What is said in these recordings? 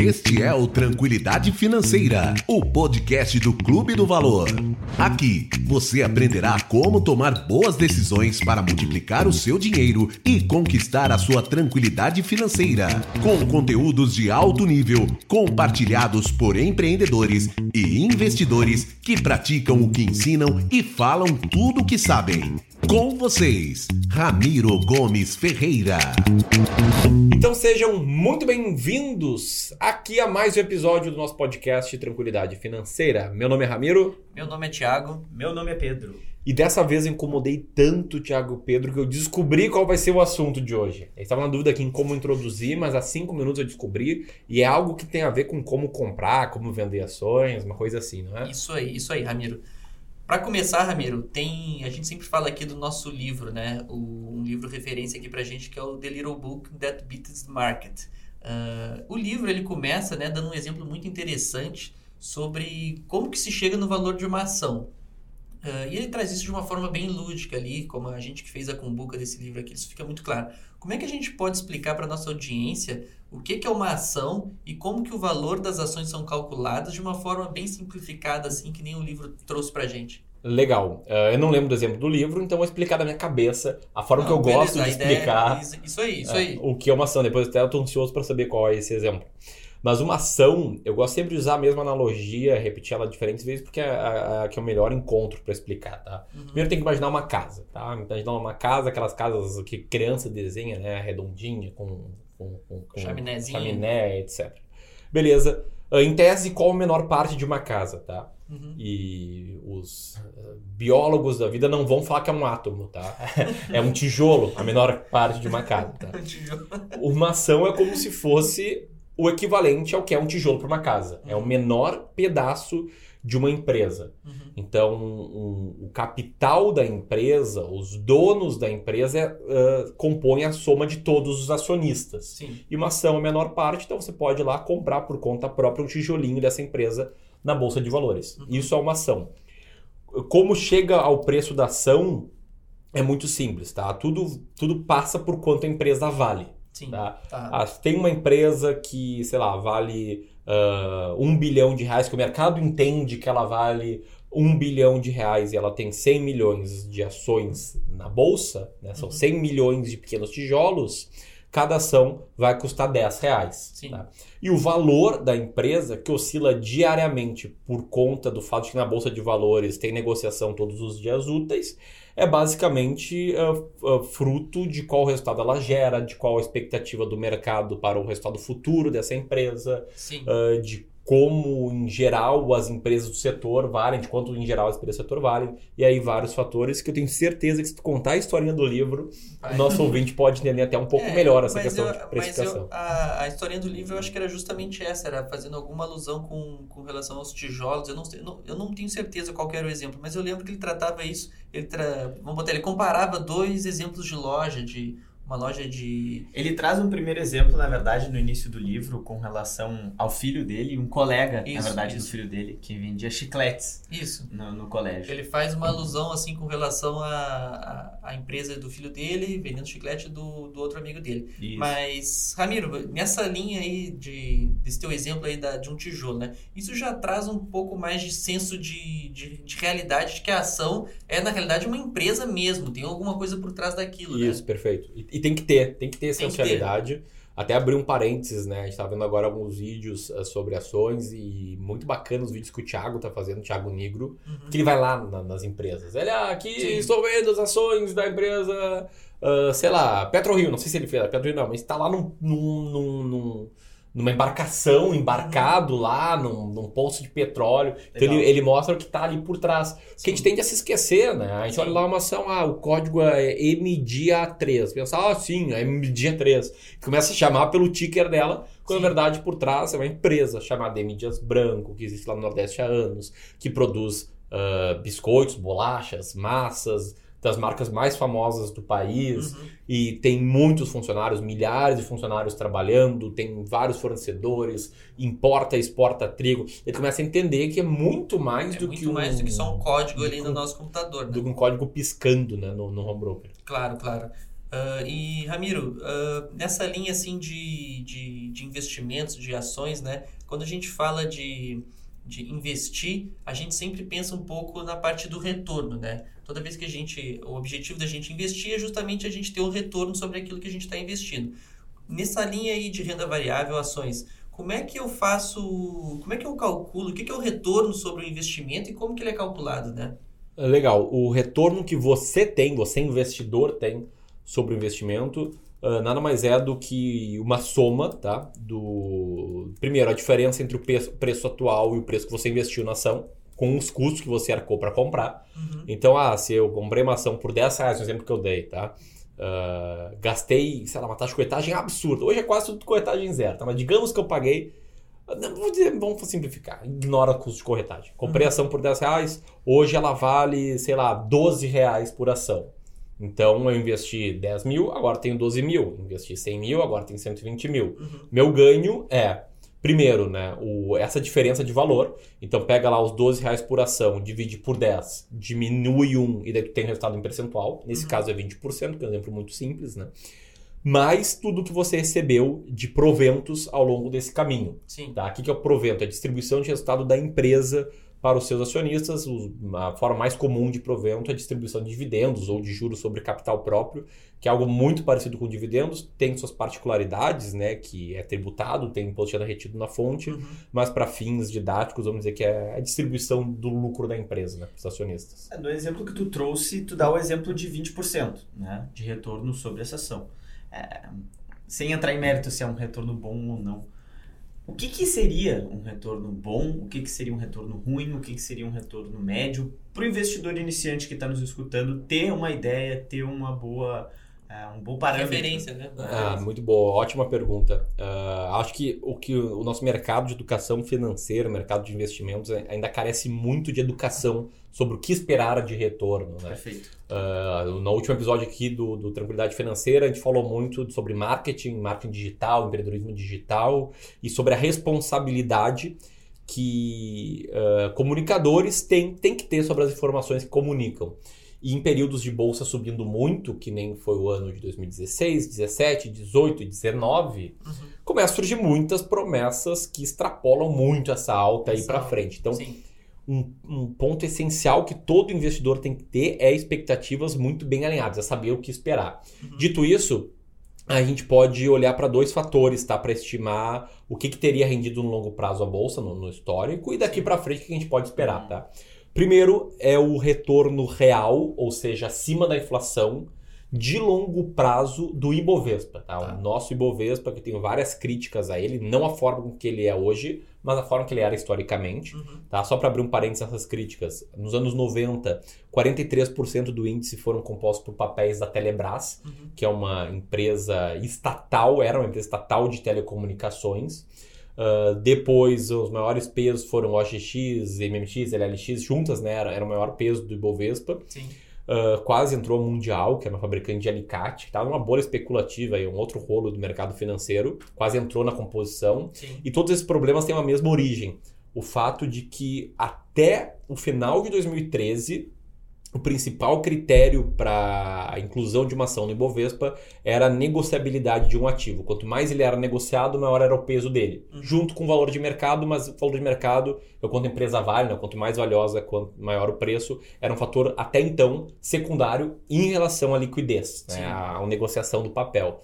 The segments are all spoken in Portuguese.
Este é o Tranquilidade Financeira, o podcast do Clube do Valor. Aqui você aprenderá como tomar boas decisões para multiplicar o seu dinheiro e conquistar a sua tranquilidade financeira, com conteúdos de alto nível compartilhados por empreendedores e investidores que praticam o que ensinam e falam tudo o que sabem. Com vocês, Ramiro Gomes Ferreira. Então sejam muito bem-vindos aqui a mais um episódio do nosso podcast Tranquilidade Financeira. Meu nome é Ramiro. Meu nome é Thiago. Meu nome é Pedro. E dessa vez eu incomodei tanto o Thiago e o Pedro que eu descobri qual vai ser o assunto de hoje. Eles estavam na dúvida aqui em como introduzir, mas há cinco minutos eu descobri. E é algo que tem a ver com como comprar, como vender ações, uma coisa assim, não é? Isso aí, isso aí, Ramiro. Para começar, Ramiro, tem a gente sempre fala aqui do nosso livro, né? O, um livro referência aqui para gente que é o The Little Book That Beats the Market. Uh, o livro ele começa, né, dando um exemplo muito interessante sobre como que se chega no valor de uma ação. Uh, e ele traz isso de uma forma bem lúdica ali, como a gente que fez a cumbuca desse livro aqui, isso fica muito claro. Como é que a gente pode explicar para nossa audiência o que, que é uma ação e como que o valor das ações são calculadas de uma forma bem simplificada, assim, que nem o livro trouxe para gente? Legal. Uh, eu não lembro do exemplo do livro, então vou explicar da minha cabeça a forma não, que eu beleza, gosto de explicar. Ideia, isso aí, isso aí. Uh, o que é uma ação. Depois até eu estou ansioso para saber qual é esse exemplo. Mas uma ação, eu gosto sempre de usar a mesma analogia, repetir ela diferentes vezes, porque é a, a que é o melhor encontro para explicar, tá? Uhum. Primeiro tem que imaginar uma casa, tá? Imaginar uma casa, aquelas casas que criança desenha, né? Redondinha, com, com, com, com chaminé, etc. Beleza. Ah, em tese, qual a menor parte de uma casa, tá? Uhum. E os uh, biólogos da vida não vão falar que é um átomo, tá? é um tijolo, a menor parte de uma casa, tá? Uma ação é como se fosse o equivalente ao que é um tijolo para uma casa. É o menor pedaço de uma empresa. Uhum. Então, um, o capital da empresa, os donos da empresa, uh, compõem a soma de todos os acionistas. Sim. E uma ação é a menor parte, então você pode ir lá comprar por conta própria um tijolinho dessa empresa na Bolsa de Valores. Uhum. Isso é uma ação. Como chega ao preço da ação, é muito simples, tá? Tudo, tudo passa por quanto a empresa vale. Sim. Tá? Tá. Ah, tem uma empresa que, sei lá, vale uh, um bilhão de reais, que o mercado entende que ela vale um bilhão de reais e ela tem 100 milhões de ações na bolsa, né? são uhum. 100 milhões de pequenos tijolos, cada ação vai custar 10 reais. Tá? E o valor da empresa, que oscila diariamente por conta do fato de que na Bolsa de Valores tem negociação todos os dias úteis, é basicamente uh, uh, fruto de qual resultado ela gera, de qual a expectativa do mercado para o resultado futuro dessa empresa, uh, de como em geral as empresas do setor valem, de quanto em geral as empresas do setor valem, e aí vários fatores que eu tenho certeza que se tu contar a historinha do livro, o nosso ouvinte pode entender até um pouco é, melhor essa questão eu, de precificação. Eu, a, a historinha do livro eu acho que era justamente essa, era fazendo alguma alusão com, com relação aos tijolos, eu não, eu não, eu não tenho certeza qual era o exemplo, mas eu lembro que ele tratava isso, ele, tra, vamos botar, ele comparava dois exemplos de loja, de uma loja de. Ele traz um primeiro exemplo, na verdade, no início do livro, com relação ao filho dele, um colega, isso, na verdade, isso. do filho dele, que vendia chicletes isso. No, no, colégio. Ele faz uma alusão, assim, com relação à, à, empresa do filho dele, vendendo chiclete do, do outro amigo dele. Isso. Mas, Ramiro, nessa linha aí, de, desse teu exemplo aí da, de um tijolo, né? Isso já traz um pouco mais de senso de, de, de realidade, de que a ação é, na realidade, uma empresa mesmo, tem alguma coisa por trás daquilo, isso, né? Isso, perfeito. E, e tem que ter, tem que ter essencialidade. Até abrir um parênteses, né? A gente tá vendo agora alguns vídeos uh, sobre ações e muito bacana os vídeos que o Thiago tá fazendo, o Thiago Negro, uhum. que ele vai lá na, nas empresas. Ele, ah, aqui Sim. estou vendo as ações da empresa, uh, sei lá, PetroRio, não sei se ele fez, PetroRio não, mas está lá num, num, num, num numa embarcação, embarcado lá num, num poço de petróleo. Então ele, ele, mostra o que está ali por trás. Sim. Que a gente tende a se esquecer, né? A gente sim. olha lá uma ação, ah, o código é MDIA3. Pensa, ah, sim, é MDIA3. Começa a chamar pelo ticker dela, quando sim. na verdade por trás é uma empresa chamada M Dias Branco, que existe lá no Nordeste há anos, que produz uh, biscoitos, bolachas, massas das marcas mais famosas do país uhum. e tem muitos funcionários, milhares de funcionários trabalhando, tem vários fornecedores, importa e exporta trigo. Ele começa a entender que é muito mais é do muito que um, mais do que só um código ali no nosso computador, né? Do que um código piscando, né, no, no home broker. Claro, claro. Uh, e, Ramiro, uh, nessa linha assim de, de, de, investimentos, de ações, né? quando a gente fala de, de investir, a gente sempre pensa um pouco na parte do retorno. Né? Toda vez que a gente. O objetivo da gente investir é justamente a gente ter o retorno sobre aquilo que a gente está investindo. Nessa linha aí de renda variável, ações, como é que eu faço. Como é que eu calculo? O que, é o retorno sobre o investimento e como que ele é calculado, né? Legal. O retorno que você tem, você investidor tem sobre o investimento, uh, nada mais é do que uma soma, tá? Do primeiro a diferença entre o preço, preço atual e o preço que você investiu na ação, com os custos que você arcou para comprar. Uhum. Então, ah, se eu comprei uma ação por 10 reais, no exemplo que eu dei, tá? Uh, gastei, sei lá, uma taxa de corretagem absurda. Hoje é quase tudo corretagem zero, tá? Mas digamos que eu paguei. Vou dizer, vamos simplificar. Ignora o custo de corretagem. Comprei uhum. ação por 10 reais, hoje ela vale, sei lá, 12 reais por ação. Então eu investi 10 mil, agora tenho 12 mil. Investi 100 mil, agora tenho 120 mil. Uhum. Meu ganho é, primeiro, né, o, essa diferença de valor. Então pega lá os 12 reais por ação, divide por 10, diminui um e daí tu tem resultado em percentual. Nesse uhum. caso é 20%, que é um exemplo muito simples, né? mais tudo que você recebeu de proventos ao longo desse caminho. Sim. Tá? O que é o provento? É a distribuição de resultado da empresa para os seus acionistas. A forma mais comum de provento é a distribuição de dividendos ou de juros sobre capital próprio, que é algo muito parecido com dividendos, tem suas particularidades, né, que é tributado, tem imposto de retido na fonte, uhum. mas para fins didáticos, vamos dizer que é a distribuição do lucro da empresa né, para os acionistas. É, no exemplo que tu trouxe, tu dá o exemplo de 20% né, de retorno sobre essa ação. É, sem entrar em mérito se é um retorno bom ou não o que, que seria um retorno bom? O que, que seria um retorno ruim? O que, que seria um retorno médio? Para o investidor iniciante que está nos escutando ter uma ideia, ter uma boa uh, um bom parâmetro. Referência, né? Ah, muito boa, ótima pergunta. Uh, acho que o que o nosso mercado de educação financeira, mercado de investimentos, ainda carece muito de educação sobre o que esperar de retorno. Né? Perfeito. Uh, no último episódio aqui do, do, Tranquilidade Financeira, a gente falou muito sobre marketing, marketing digital, empreendedorismo digital e sobre a responsabilidade que uh, comunicadores têm, têm que ter sobre as informações que comunicam. E em períodos de bolsa subindo muito, que nem foi o ano de 2016, 17, 18 e 19, uhum. começam a surgir muitas promessas que extrapolam muito essa alta aí para frente. Então, um, um, ponto essencial que todo investidor tem que ter é expectativas muito bem alinhadas, é saber o que esperar. Uhum. Dito isso, a gente pode olhar para dois fatores, tá? Para estimar o que, que, teria rendido no longo prazo a bolsa, no, no histórico, e daqui para frente o que a gente pode esperar, uhum. tá? Primeiro é o retorno real, ou seja, acima da inflação, de longo prazo do Ibovespa. Tá? tá? O nosso Ibovespa, que tem várias críticas a ele, não a forma com que ele é hoje, mas a forma que ele era historicamente. Uhum. Tá? Só para abrir um parênteses essas críticas, nos anos 90, 43% do índice foram compostos por papéis da Telebrás, uhum. que é uma empresa estatal, era uma empresa estatal de telecomunicações. Uh, depois, os maiores pesos foram OGX, MMX, LLX, juntas, né? Era, era o maior peso do Ibovespa. Sim. Uh, quase entrou a Mundial, que é uma fabricante de alicate, que estava numa bolha especulativa, aí, um outro rolo do mercado financeiro, quase entrou na composição. Sim. E todos esses problemas têm a mesma origem. O fato de que até o final de 2013 o principal critério para a inclusão de uma ação no Ibovespa era a negociabilidade de um ativo. Quanto mais ele era negociado, maior era o peso dele. Uhum. Junto com o valor de mercado, mas o valor de mercado, é quanto a empresa vale, né? quanto mais valiosa, quanto maior o preço, era um fator até então secundário em relação à liquidez, né? à, à negociação do papel.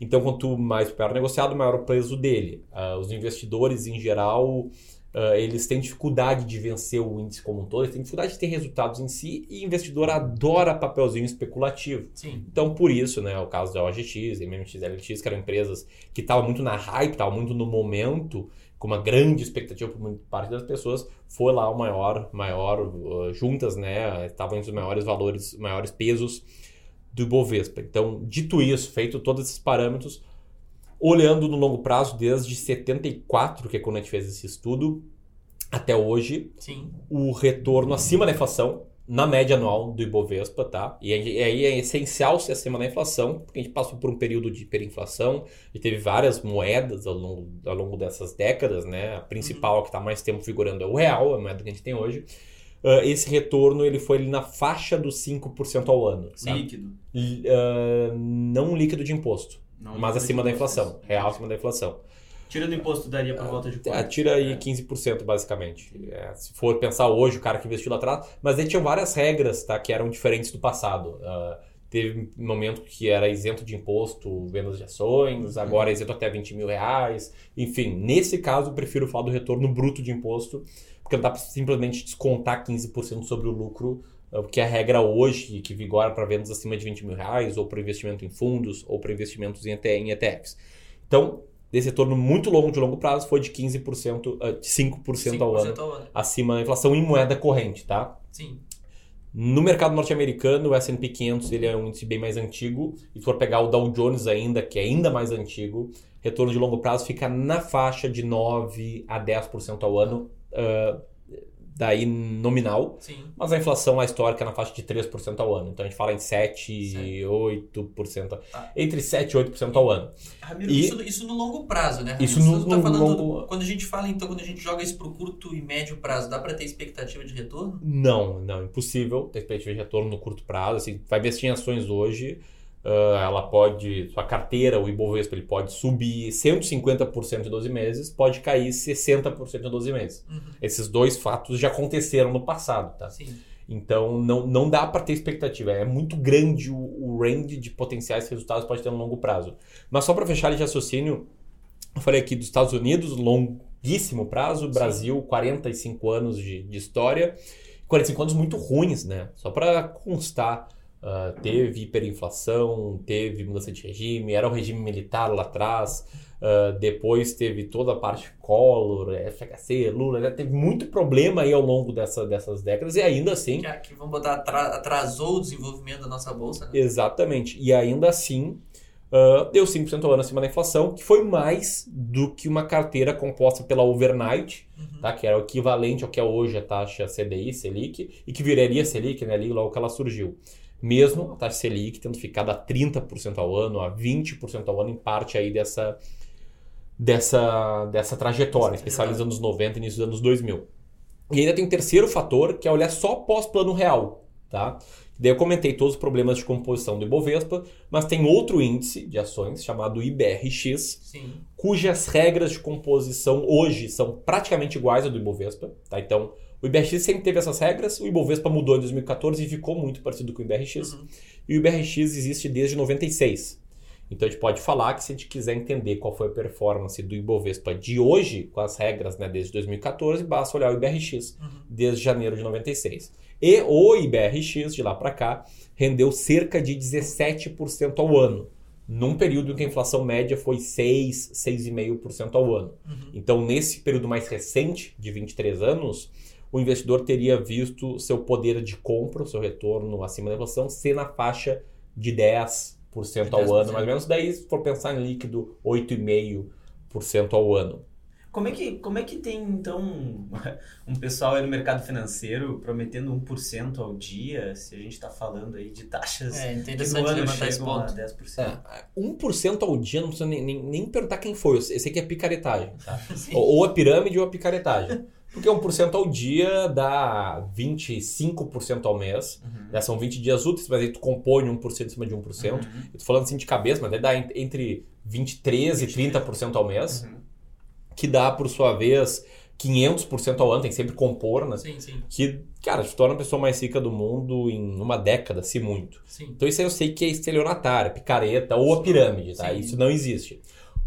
Então, quanto mais o papel era negociado, maior o peso dele. Uh, os investidores, em geral, Uh, eles têm dificuldade de vencer o índice como um todo, eles têm dificuldade de ter resultados em si e investidor adora papelzinho especulativo. Sim. Então, por isso, né, o caso da OGX, MMX, LX, que eram empresas que estavam muito na hype, estavam muito no momento, com uma grande expectativa por parte das pessoas, foi lá o maior, maior uh, juntas, né, estavam entre os maiores valores, maiores pesos do Ibovespa. Então, dito isso, feito todos esses parâmetros, Olhando no longo prazo, desde 74, que é quando a gente fez esse estudo, até hoje, Sim. o retorno acima da inflação, na média anual do Ibovespa, tá? E aí é essencial ser acima da inflação, porque a gente passou por um período de hiperinflação e teve várias moedas ao longo, ao longo dessas décadas, né? A principal, uhum. que está mais tempo figurando, é o real, a moeda que a gente tem hoje. uh, esse retorno ele foi ali na faixa dos 5% ao ano. Sabe? Líquido? Uh, não líquido de imposto, não mas acima da inflação. Real acima da inflação. Tira do imposto, daria por volta de quanto? É, tira aí é. 15%, basicamente. É, se for pensar hoje, o cara que investiu lá atrás. Mas ele tinha várias regras tá, que eram diferentes do passado. Uh, teve um momento que era isento de imposto, vendas de ações, uhum. agora é isento até 20 mil reais. Enfim, nesse caso, eu prefiro falar do retorno bruto de imposto, porque não dá para simplesmente descontar 15% sobre o lucro, ah, porque a regra hoje, que vigora para vendas acima de 20 mil reais, ou para investimento em fundos, ou para investimentos em ETFs. Então, desse retorno muito longo de longo prazo foi de 15%, uh, 5%, 5% ao, ano, ao ano, acima da inflação em moeda corrente, tá? Sim. No mercado norte-americano, o S&P 500 ele é um índice bem mais antigo. E se for pegar o Dow Jones ainda, que é ainda mais antigo, retorno de longo prazo fica na faixa de 9 a 10% ao ano. Uh, daí nominal, Sim. mas a inflação a histórica é na faixa de 3% ao ano. Então a gente fala em 7, e 8%. Tá. Entre 7 e 8% ao ano. Ramiro, e isso, isso, no longo prazo, né? Ramiro? Isso no, tá no longo... Quando a gente fala, então, quando a gente joga isso para o curto e médio prazo, dá para ter expectativa de retorno? Não, não, impossível ter expectativa de retorno no curto prazo. Assim, vai investir em ações hoje, Uh, ela pode, sua carteira, o Ibovespa, ele pode subir 150% em 12 meses, pode cair 60% em 12 meses. Uhum. Esses dois fatos já aconteceram no passado, tá? Sim. Então não, não dá para ter expectativa. É muito grande o, o range de potenciais resultados que pode ter no longo prazo. Mas só para fechar de raciocínio, eu falei aqui dos Estados Unidos, longuíssimo prazo, Brasil, Sim. 45 anos de, de história, 45 anos muito ruins, né? Só para constar. Uh, teve hiperinflação, teve mudança de regime, era o regime militar lá atrás, uh, depois teve toda a parte Collor, FHC, Lula, né? teve muito problema aí ao longo dessa, dessas décadas e ainda assim... Que, que vamos botar, atrasou o desenvolvimento da nossa bolsa, né? Exatamente, e ainda assim uh, deu 5% ao ano acima da inflação, que foi mais do que uma carteira composta pela overnight, uhum. tá? que era o equivalente ao que é hoje a taxa CDI, Selic, e que viraria Selic né, ali logo que ela surgiu mesmo a taxa Selic tendo ficado a 30% ao ano, a 20% ao ano, em parte aí dessa, dessa, dessa trajetória, especialmente nos anos 90 e início dos anos 2000. E ainda tem um terceiro fator, que é olhar só pós-plano real. Tá? Daí eu comentei todos os problemas de composição do Ibovespa, mas tem outro índice de ações chamado IBRX, Sim. cujas regras de composição hoje são praticamente iguais ao do Ibovespa. Tá? Então, o IBRX sempre teve essas regras, o Ibovespa mudou em 2014 e ficou muito parecido com o IBRX. Uhum. E o IBRX existe desde 96. Então a gente pode falar que se a gente quiser entender qual foi a performance do Ibovespa de hoje, com as regras né, desde 2014, basta olhar o IBRX uhum. desde janeiro de 96. E o IBRX, de lá para cá, rendeu cerca de 17% ao ano, num período em que a inflação média foi 6, 6,5% ao ano. Uhum. Então, nesse período mais recente, de 23 anos, o investidor teria visto seu poder de compra, o seu retorno acima da inflação, ser na faixa de 10% ao 10%. ano, mais ou menos. Daí, se for pensar em líquido, 8,5% ao ano. Como é, que, como é que tem, então, um pessoal aí no mercado financeiro prometendo 1% ao dia, se a gente está falando aí de taxas é, interessante que no ano chegam a 10%? É, 1% ao dia, não precisa nem, nem, nem perguntar quem foi, eu sei que é picaretagem. Tá? ou, ou a pirâmide ou a picaretagem. Porque 1% ao dia dá 25% ao mês. Uhum. Né? São 20 dias úteis, mas aí tu compõe 1% em cima de 1%. Uhum. Eu tô falando assim de cabeça, mas dá entre 23% e 30% ao mês. Uhum. Que dá, por sua vez, 500% ao ano. Tem que sempre compor, né? Sim, sim. Que, cara, te torna a pessoa mais rica do mundo em uma década, se muito. Sim. Então isso aí eu sei que é estelionatária, picareta ou a pirâmide, tá? Sim. Isso não existe.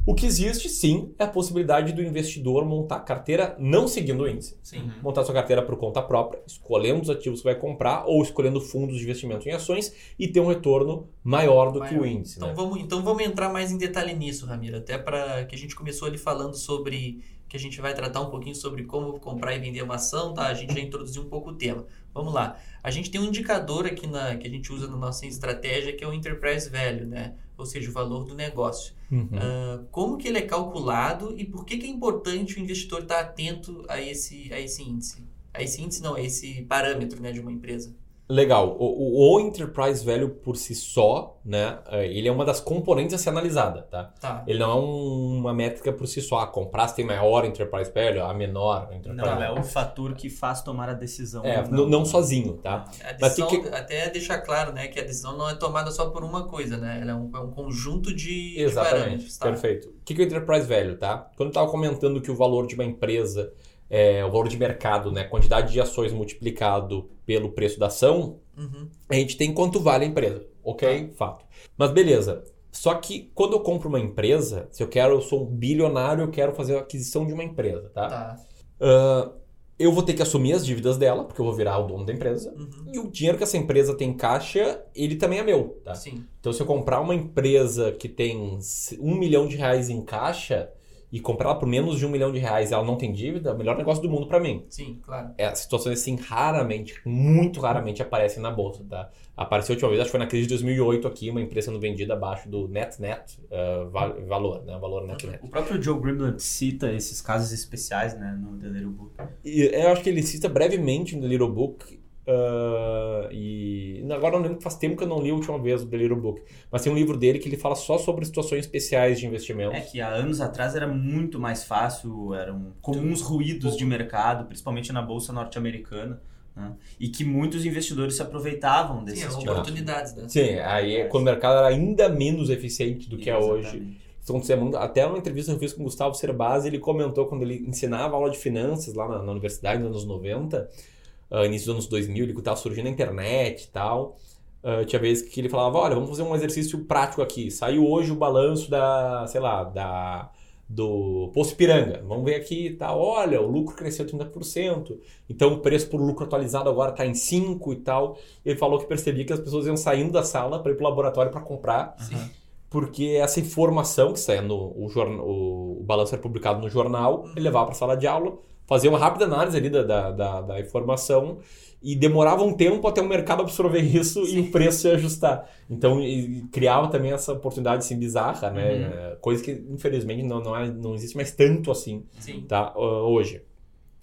O que existe, sim, é a possibilidade do investidor montar carteira não seguindo o índice. Sim. Uhum. Montar sua carteira por conta própria, escolhendo os ativos que vai comprar ou escolhendo fundos de investimento em ações e ter um retorno maior do maior. que o índice. Então, né? vamos, então vamos entrar mais em detalhe nisso, Ramiro. Até para que a gente começou ali falando sobre que a gente vai tratar um pouquinho sobre como comprar e vender uma ação, tá? A gente já introduziu um pouco o tema. Vamos lá. A gente tem um indicador aqui na, que a gente usa na nossa estratégia que é o Enterprise Value, né? Ou seja, o valor do negócio. Uhum. Uh, como que ele é calculado e por que, que é importante o investidor estar atento a esse, a esse índice? A esse índice não, a esse parâmetro né, de uma empresa. Legal. O, o, Enterprise Value por si só, né? É, ele é uma das componentes a ser analisada, tá? tá. Ele não é um, uma métrica por si só. A comprar se tem maior Enterprise Value, a menor Enterprise Não, é o fator que faz tomar a decisão. É, não, não sozinho, tá? A decisão, que... até deixar claro, né? Que a decisão não é tomada só por uma coisa, né? Ela é um, é um conjunto de, Exatamente. de parâmetros. Tá? Perfeito. O que é o Enterprise Value, tá? Quando eu estava comentando que o valor de uma empresa é, o valor de mercado, né? Quantidade de ações multiplicado pelo preço da ação, uhum. a gente tem quanto vale a empresa. Ok? Ah. Fato. Mas beleza. Só que quando eu compro uma empresa, se eu quero, eu sou um bilionário, eu quero fazer a aquisição de uma empresa, tá? Tá. Uh, eu vou ter que assumir as dívidas dela, porque eu vou virar o dono da empresa. Uhum. E o dinheiro que essa empresa tem em caixa, ele também é meu, tá? Sim. Então, se eu comprar uma empresa que tem um milhão de reais em caixa, e comprar ela por menos de um milhão de reais e ela não tem dívida, é o melhor negócio do mundo para mim. Sim, claro. É, situações assim raramente, muito raramente aparecem na bolsa, tá? Apareceu a última vez, acho que foi na crise de 2008 aqui, uma empresa sendo vendida abaixo do net net uh, valor, né? Valor net net. O próprio Joe Greenblatt cita esses casos especiais, né, no The Little Book. E eu acho que ele cita brevemente no The Little Book Uh, e agora não lembro que faz tempo que eu não li a última vez o The Little Book, mas tem um livro dele que ele fala só sobre situações especiais de investimento. É que há anos atrás era muito mais fácil, eram comuns ruídos de mercado, principalmente na bolsa norte-americana. Né? E que muitos investidores se aproveitavam desses Sim, oportunidades, né? Sim, aí é. quando o mercado era ainda menos eficiente do que é hoje. Até uma entrevista que eu fiz com o Gustavo Cerbasi, ele comentou quando ele ensinava aula de finanças lá na, na universidade nos anos 90 uh, início dos anos 2000, ele estava surgindo na internet e tal. Uh, tinha vezes que ele falava, olha, vamos fazer um exercício prático aqui. Saiu hoje o balanço da, sei lá, da do Poço Piranga. Vamos ver aqui, tá? Olha, o lucro cresceu 30%. Então o preço por lucro atualizado agora está em 5 e tal. Ele falou que percebia que as pessoas iam saindo da sala para ir para o laboratório para comprar. Sim. Porque essa informação que saia no o, o, o balanço era publicado no jornal, ele levava para a sala de aula, fazia uma rápida análise ali da, da, da, da, informação e demorava um tempo até o mercado absorver isso Sim. e o preço se ajustar. Então, criava também essa oportunidade assim, bizarra, né? Uhum. É, coisa que, infelizmente, não, não, é, não existe mais tanto assim Sim. Tá, hoje.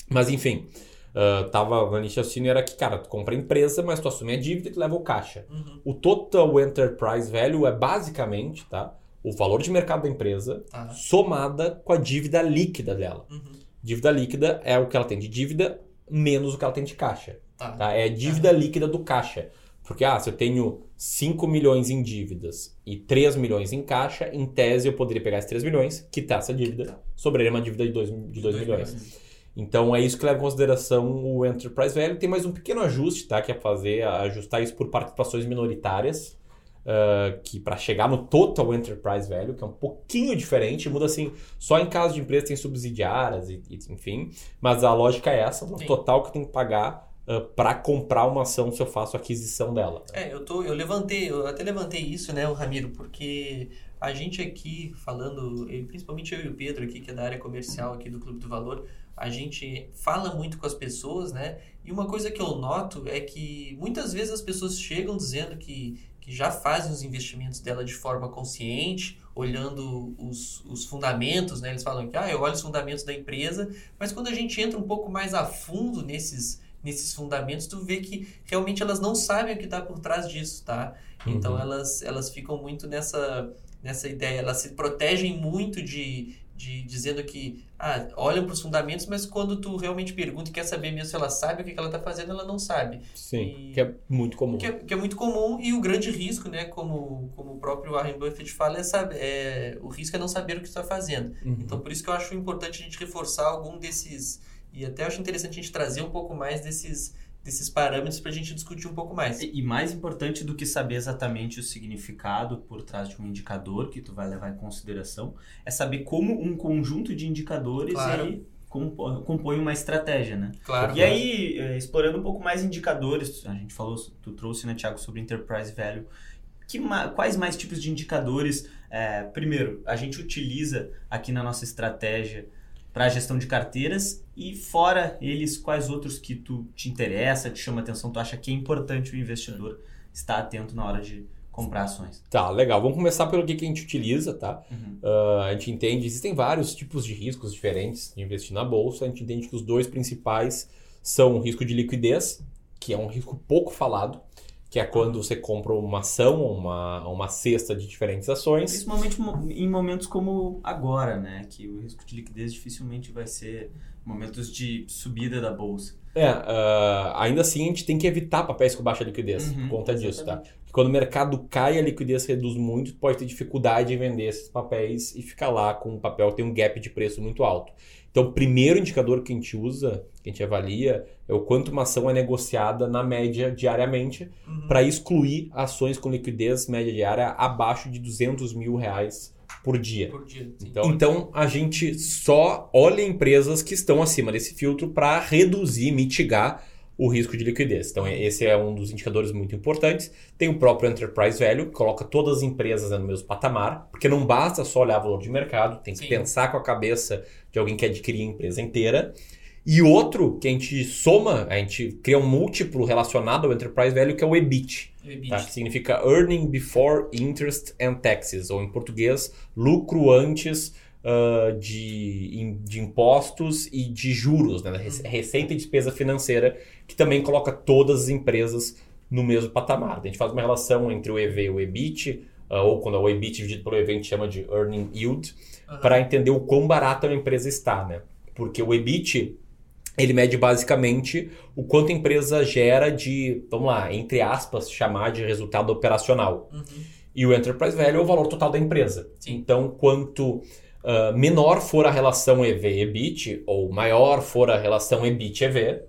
Mas, enfim, uh, tava na raciocínio era que, cara, tu compra a empresa, mas tu assume a dívida e tu leva o caixa. Uhum. O total enterprise value é basicamente, tá? O valor de mercado da empresa tá. somada com a dívida líquida dela. Uhum. Dívida líquida é o que ela tem de dívida menos o que ela tem de caixa. Tá. tá? É a dívida líquida do caixa. Porque, ah, se eu tenho 5 milhões em dívidas e 3 milhões em caixa, em tese eu poderia pegar esses 3 milhões, quitar essa dívida, sobraria uma dívida de 2 de dois milhões. milhões. Então é isso que leva em consideração o Enterprise Value. Tem mais um pequeno ajuste, tá? Que é fazer, ajustar isso por participações minoritárias uh, que para chegar no total enterprise value, que é um pouquinho diferente, muda assim, só em caso de empresas tem subsidiárias e, e enfim, mas a lógica é essa, o total que tem que pagar uh, para comprar uma ação se eu faço aquisição dela. É, eu tô, eu levantei, eu até levantei isso, né, o Ramiro, porque a gente aqui falando, principalmente eu e o Pedro aqui que é da área comercial aqui do Clube do Valor, a gente fala muito com as pessoas, né? E uma coisa que eu noto é que muitas vezes as pessoas chegam dizendo que que já fazem os investimentos dela de forma consciente, olhando os, os fundamentos, né? Eles falam que ah, eu olho os fundamentos da empresa, mas quando a gente entra um pouco mais a fundo nesses, nesses fundamentos, tu vê que realmente elas não sabem o que está por trás disso, tá? Então uhum. elas, elas ficam muito nessa, nessa ideia, elas se protegem muito de, de dizendo que ah, olham para os fundamentos, mas quando tu realmente pergunta e quer saber mesmo se ela sabe o que, que ela está fazendo, ela não sabe. Sim, e, que é muito comum. Que é, que é, muito comum e o grande risco, né, como, como o próprio Warren Buffett fala, é, saber, é o risco é não saber o que está fazendo. Uhum. Então, por isso que eu acho importante a gente reforçar algum desses e até acho interessante a gente trazer um pouco mais desses desses parâmetros para a gente discutir um pouco mais. E, mais importante do que saber exatamente o significado por trás de um indicador que tu vai levar em consideração, é saber como um conjunto de indicadores claro. ele compõe uma estratégia, né? Claro. E aí, é, explorando um pouco mais indicadores, a gente falou, tu trouxe, né, Thiago, sobre Enterprise Value, que, quais mais tipos de indicadores, é, primeiro, a gente utiliza aqui na nossa estratégia para a gestão de carteiras e fora eles, quais outros que tu te interessa, te chama atenção, tu acha que é importante o investidor estar atento na hora de comprar ações. Tá, legal. Vamos começar pelo que, que a gente utiliza, tá? Uhum. Uh, a gente entende, existem vários tipos de riscos diferentes de investir na bolsa. A gente entende que os dois principais são o risco de liquidez, que é um risco pouco falado, que é quando você compra uma ação, uma, uma cesta de diferentes ações. Principalmente em momentos como agora, né? Que o risco de liquidez dificilmente vai ser momentos de subida da bolsa. É, uh, ainda assim a gente tem que evitar papéis com baixa liquidez uhum, por conta exatamente. disso, tá? Porque quando o mercado cai, a liquidez reduz muito, pode ter dificuldade em vender esses papéis e ficar lá com o papel tem um gap de preço muito alto. Então, o primeiro indicador que a gente usa, que a gente avalia, é o quanto uma ação é negociada na média diariamente uhum. para excluir ações com liquidez média diária abaixo de 200 mil reais por dia. Por dia então, então, a gente só olha empresas que estão acima desse filtro para reduzir, mitigar o risco de liquidez. Então, esse é um dos indicadores muito importantes. Tem o próprio Enterprise Value, que coloca todas as empresas no mesmo patamar, porque não basta só olhar valor de mercado, tem que Sim. pensar com a cabeça de alguém que adquirir a empresa inteira. E outro que a gente soma, a gente cria um múltiplo relacionado ao Enterprise Value, que é o EBIT. EBIT. Tá? Que significa Earning Before Interest and Taxes, ou em português, lucro antes uh, de, de impostos e de juros, né? receita e despesa financeira, que também coloca todas as empresas no mesmo patamar. A gente faz uma relação entre o EV e o EBIT, uh, ou quando é o EBIT dividido pelo EV, a gente chama de Earning Yield, uhum. para entender o quão barata a empresa está. Né? Porque o EBIT ele mede basicamente o quanto a empresa gera de, vamos lá, entre aspas, chamar de resultado operacional. Uhum. E o Enterprise Value é o valor total da empresa. Sim. Então, quanto uh, menor for a relação EV-EBIT, ou maior for a relação EBIT-EV,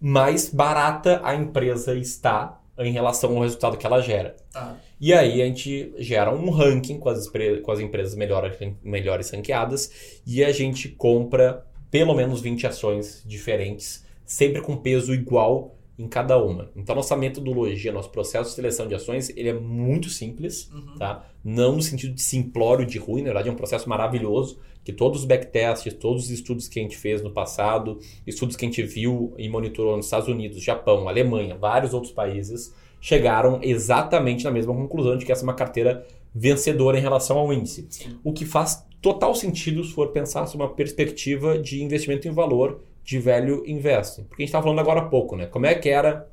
mais barata a empresa está em relação ao resultado que ela gera. Tá. E aí a gente gera um ranking com as, com as empresas melhor, melhores ranqueadas e a gente compra pelo menos 20 ações diferentes, sempre com peso igual em cada uma. Então, nossa metodologia, nosso processo de seleção de ações, ele é muito simples, uhum. tá? Não no sentido de simplório, de ruim, na verdade é um processo maravilhoso, que todos os backtests, todos os estudos que a gente fez no passado, estudos que a gente viu e monitorou nos Estados Unidos, Japão, Alemanha, vários outros países, chegaram exatamente na mesma conclusão de que essa é uma carteira vencedora em relação ao índice. O que faz total sentido se for pensar sobre uma perspectiva de investimento em valor de velho investing. Porque a gente estava falando agora há pouco, né? Como é que era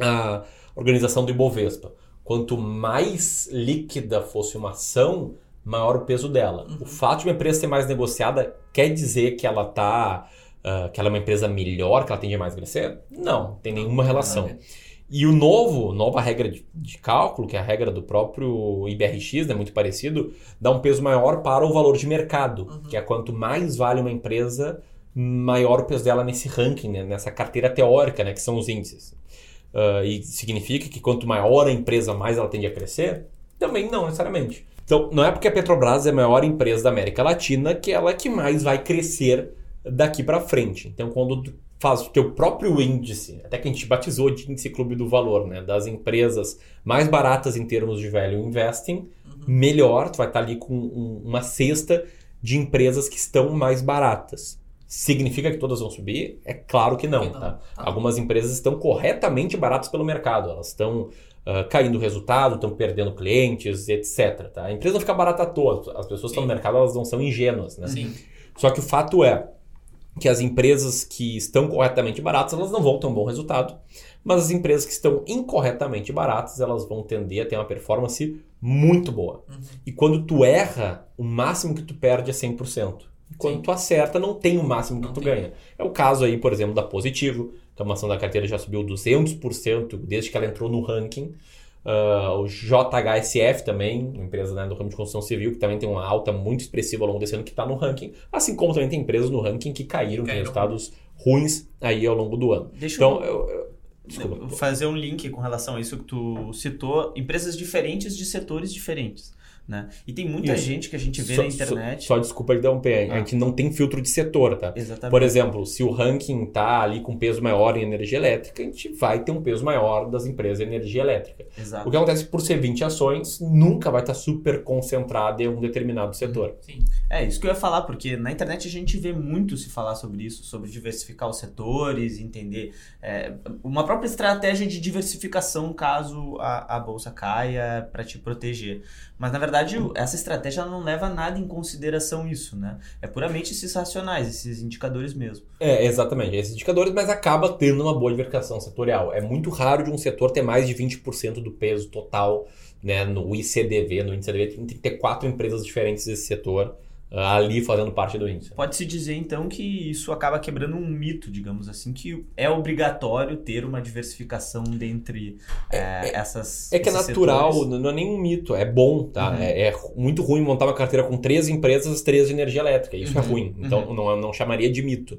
a organização do Ibovespa? Quanto mais líquida fosse uma ação, maior o peso dela. Uhum. O fato de uma empresa ser mais negociada quer dizer que ela tá, uh, que ela é uma empresa melhor, que ela tende a mais crescer? Não, tem nenhuma relação. E o novo, nova regra de, de, cálculo, que é a regra do próprio IBRX, né, muito parecido, dá um peso maior para o valor de mercado, uhum. que é quanto mais vale uma empresa, maior o peso dela nesse ranking, né, nessa carteira teórica, né, que são os índices. Uh, e significa que quanto maior a empresa, mais ela tende a crescer? Também não necessariamente. Então, não é porque a Petrobras é a maior empresa da América Latina que ela é que mais vai crescer daqui para frente. Então, quando faz o teu próprio índice, até que a gente batizou de índice clube do valor, né, das empresas mais baratas em termos de value investing, uhum. melhor, tu vai estar ali com um, uma cesta de empresas que estão mais baratas. Significa que todas vão subir? É claro que não. Tá? Algumas empresas estão corretamente baratas pelo mercado, elas estão uh, caindo o resultado, estão perdendo clientes, etc. Tá? A empresa não fica barata à toa, as pessoas que estão no mercado elas não são ingênuas. Né? Sim. Só que o fato é, que as empresas que estão corretamente baratas, elas não vão ter um bom resultado, mas as empresas que estão incorretamente baratas, elas vão tender a ter uma performance muito boa. Uhum. E quando tu erra, o máximo que tu perde é 100%. Quando Sim. tu acerta, não tem o máximo que não tu tem. ganha. É o caso aí, por exemplo, da Positivo, que a ação da carteira já subiu 200% desde que ela entrou no ranking. Uh, o JHSF também, empresa né, do ramo de construção civil, que também tem uma alta muito expressiva ao longo desse ano, que está no ranking. Assim como também tem empresas no ranking que caíram, com resultados ruins aí ao longo do ano. Deixa então, eu, eu, Desculpa. fazer um link com relação a isso que tu citou, empresas diferentes de setores diferentes. Né? E tem muita Isso. gente que a gente vê só, na internet. Só, só desculpa de dar um pé. Ah. A gente não tem filtro de setor, tá? Exatamente. Por exemplo, se o ranking tá ali com peso maior em energia elétrica, a gente vai ter um peso maior das empresas de energia elétrica. Exato. O que acontece por ser 20 ações, nunca vai estar tá super concentrado em um determinado setor. Sim. É isso que eu ia falar, porque na internet a gente vê muito se falar sobre isso, sobre diversificar os setores, entender é, uma própria estratégia de diversificação caso a, a bolsa caia para te proteger. Mas na verdade essa estratégia não leva nada em consideração isso, né? É puramente esses racionais, esses indicadores mesmo. É, exatamente, esses indicadores, mas acaba tendo uma boa diversificação setorial. É muito raro de um setor ter mais de 20% do peso total né, no ICDV, no ICDV tem 34 empresas diferentes desse setor ali fazendo parte do índice. Pode-se dizer então que isso acaba quebrando um mito, digamos assim, que é obrigatório ter uma diversificação dentre é, é, essas. É que é natural, setores. não é nem um mito, é bom, tá? Uhum. É, é, muito ruim montar uma carteira com três empresas, três de energia elétrica. Isso é uhum. é ruim. Então uhum. não, não chamaria de mito.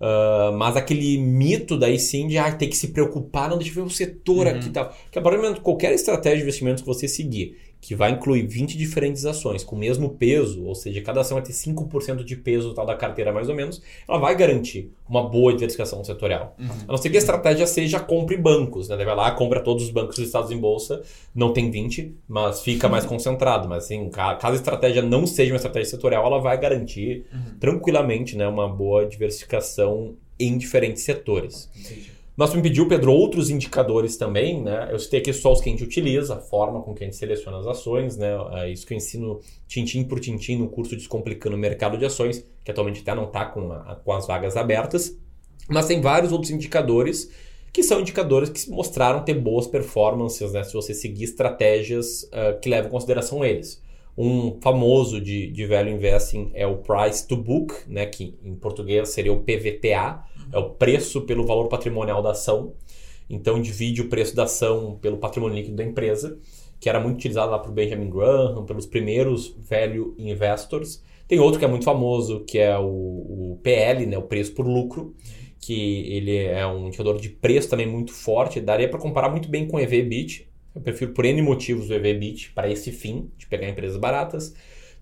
Uh, mas aquele mito daí sim de ah, ter que se preocupar, não deixa eu ver o setor uhum. aqui e tal. Que a partir do momento, qualquer estratégia de investimento que você seguir que vai incluir 20 diferentes ações com o mesmo peso, ou seja, cada ação vai ter 5% de peso total da carteira mais ou menos, ela vai garantir uma boa diversificação setorial. Uhum. A não ser que a estratégia seja compre bancos, né? Vai lá, compra todos os bancos listados em bolsa, não tem 20, mas fica mais concentrado. Mas assim, caso a estratégia não seja uma estratégia setorial, ela vai garantir uhum. tranquilamente né, uma boa diversificação em diferentes setores. Entendi. Nós me pediu, Pedro, outros indicadores também, né? Eu citei aqui só os que a gente utiliza, a forma com que a gente seleciona as ações, né? É isso que eu ensino tintim por tintim no curso Descomplicando o Mercado de Ações, que atualmente até não está com, com as vagas abertas. Mas tem vários outros indicadores que são indicadores que mostraram ter boas performances, né? Se você seguir estratégias uh, que levam em consideração eles. Um famoso de, de value investing é o price to book, né? Que em português seria o PVPA, é o preço pelo valor patrimonial da ação. Então divide o preço da ação pelo patrimônio líquido da empresa, que era muito utilizado lá por Benjamin Graham, pelos primeiros value investors. Tem outro que é muito famoso, que é o, o PL, né, o preço por lucro, que ele é um indicador de preço também muito forte. Daria para comparar muito bem com o EV/EBIT. Eu prefiro por N motivos o EV/EBIT para esse fim, de pegar empresas baratas.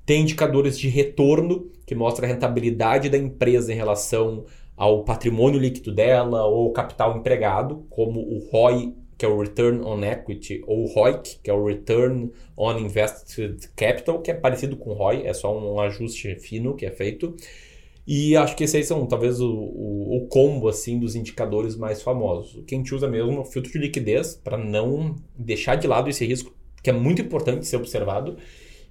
Tem indicadores de retorno, que mostra a rentabilidade da empresa em relação ao patrimônio líquido dela ou capital empregado, como o ROI, que é o Return on Equity, ou o ROIC, que é o Return on Invested Capital, que é parecido com o ROI, é só um ajuste fino que é feito. E acho que esses são talvez o, o, o combo assim dos indicadores mais famosos. O que a gente usa mesmo é o filtro de liquidez para não deixar de lado esse risco que é muito importante ser observado.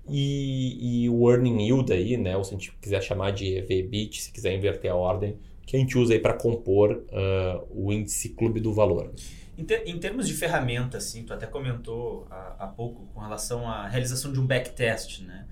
E, e o earning yield aí, né? Ou se a gente quiser chamar de EV/BIT, se quiser inverter a ordem, que a gente usa aí para compor uh, o índice Clube do Valor. Em, ter, em, termos de ferramenta, assim, tu até comentou há, há pouco com relação à realização de um backtest, né?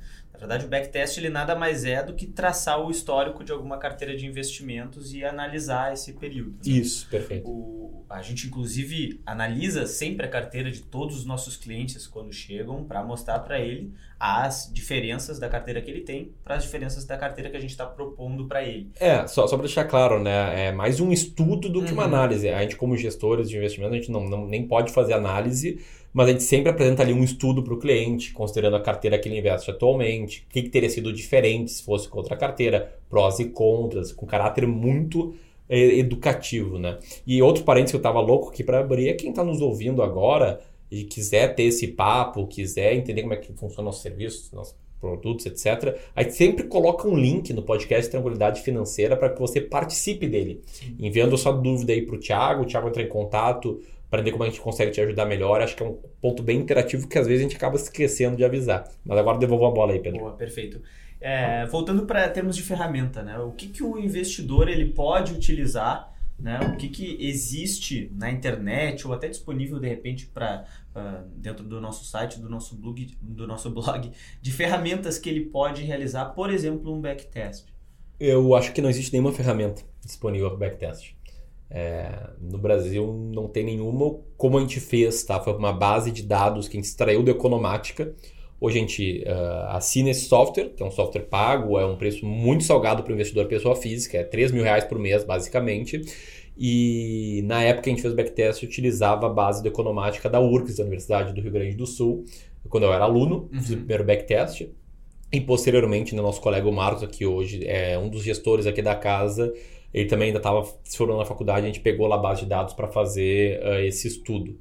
Na verdade, o backtest ele nada mais é do que traçar o histórico de alguma carteira de investimentos e analisar esse período. Né? Isso, perfeito. O, a gente, inclusive, analisa sempre a carteira de todos os nossos clientes quando chegam para mostrar para ele as diferenças da carteira que ele tem para as diferenças da carteira que a gente está propondo para ele. É, só, só para deixar claro, né? É mais um estudo do que uma uhum. análise. A gente, como gestores de investimento, a gente não, não nem pode fazer análise mas a gente sempre apresenta ali um estudo para o cliente, considerando a carteira que ele investe atualmente, o que, que, teria sido diferente se fosse com outra carteira, prós e contras, com caráter muito é, educativo, né? E outro parênteses que eu estava louco aqui para abrir é quem está nos ouvindo agora e quiser ter esse papo, quiser entender como é que funciona nosso serviço, nossos produtos, etc. A gente sempre coloca um link no podcast Tranquilidade Financeira para que você participe dele. Enviando sua dúvida aí para o Thiago, o Thiago entra em contato para entender como a gente consegue te ajudar melhor. Acho que é um ponto bem interativo que às vezes a gente acaba esquecendo de avisar. Mas agora devolvo a bola aí, Pedro. Boa, perfeito. É, voltando para termos de ferramenta, né? O que, que o investidor ele pode utilizar, né? O que, que existe na internet ou até disponível de repente para uh, dentro do nosso site, do nosso blog, do nosso blog, de ferramentas que ele pode realizar, por exemplo, um backtest. Eu acho que não existe nenhuma ferramenta disponível para backtest. É, no Brasil não tem nenhuma. Como a gente fez, tá? Foi uma base de dados que a gente extraiu da Economática. Hoje a gente uh, assina esse software, que é um software pago, é um preço muito salgado para o investidor pessoa física, é 3 mil reais por mês, basicamente. E na época que a gente fez o backtest, utilizava a base da Economática da URCS, da Universidade do Rio Grande do Sul, quando eu era aluno, uhum. fiz o primeiro backtest. E posteriormente, né, nosso colega Marcos, aqui hoje, é um dos gestores aqui da casa, ele também ainda estava se formando na faculdade, a gente pegou lá a base de dados para fazer uh, esse estudo.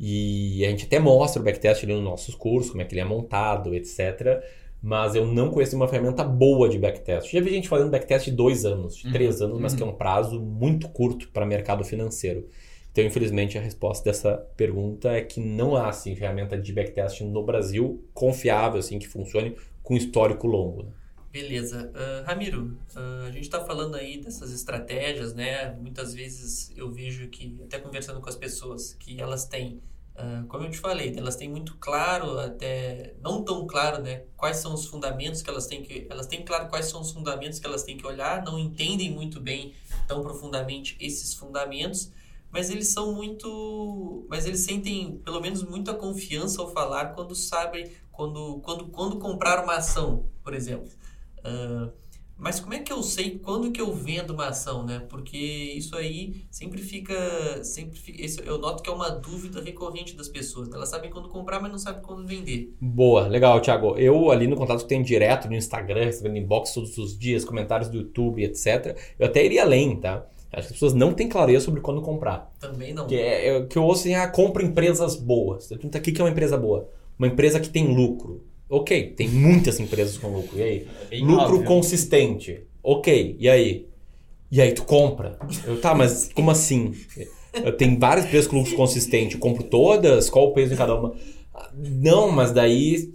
E a gente até mostra o backtest ali nos nossos cursos, como é que ele é montado, etc. Mas eu não conheço uma ferramenta boa de backtest. Já vi gente fazendo backtest de dois anos, de três uhum. anos, mas uhum. que é um prazo muito curto para mercado financeiro. Então, infelizmente, a resposta dessa pergunta é que não há assim, ferramenta de backtesting no Brasil confiável, assim, que funcione com histórico longo. Né? Beleza. Uh, Ramiro, uh, a gente está falando aí dessas estratégias, né? Muitas vezes eu vejo que, até conversando com as pessoas, que elas têm, uh, como eu te falei, elas têm muito claro, até não tão claro, né? Quais são os fundamentos que elas têm que. Elas têm claro quais são os fundamentos que elas têm que olhar, não entendem muito bem tão profundamente esses fundamentos mas eles são muito, mas eles sentem pelo menos muita confiança ao falar quando sabem quando quando quando comprar uma ação, por exemplo. Uh, mas como é que eu sei quando que eu vendo uma ação, né? Porque isso aí sempre fica, sempre fica, eu noto que é uma dúvida recorrente das pessoas. Elas sabem quando comprar, mas não sabem quando vender. Boa, legal, Thiago. Eu ali no contato que tenho direto no Instagram, recebendo inbox todos os dias, comentários do YouTube, etc. Eu até iria além, tá? Acho que as pessoas não têm clareza sobre quando comprar. Também não. Que, é, é, que eu ouço assim, ah, compra empresas boas. Pergunta, o que é uma empresa boa? Uma empresa que tem lucro. Ok, tem muitas empresas com lucro. E aí? É lucro óbvio. consistente. Ok, e aí? E aí tu compra. Eu, tá, mas como assim? Eu tenho várias empresas com lucro consistente. Eu compro todas? Qual o peso em cada uma? Não, mas daí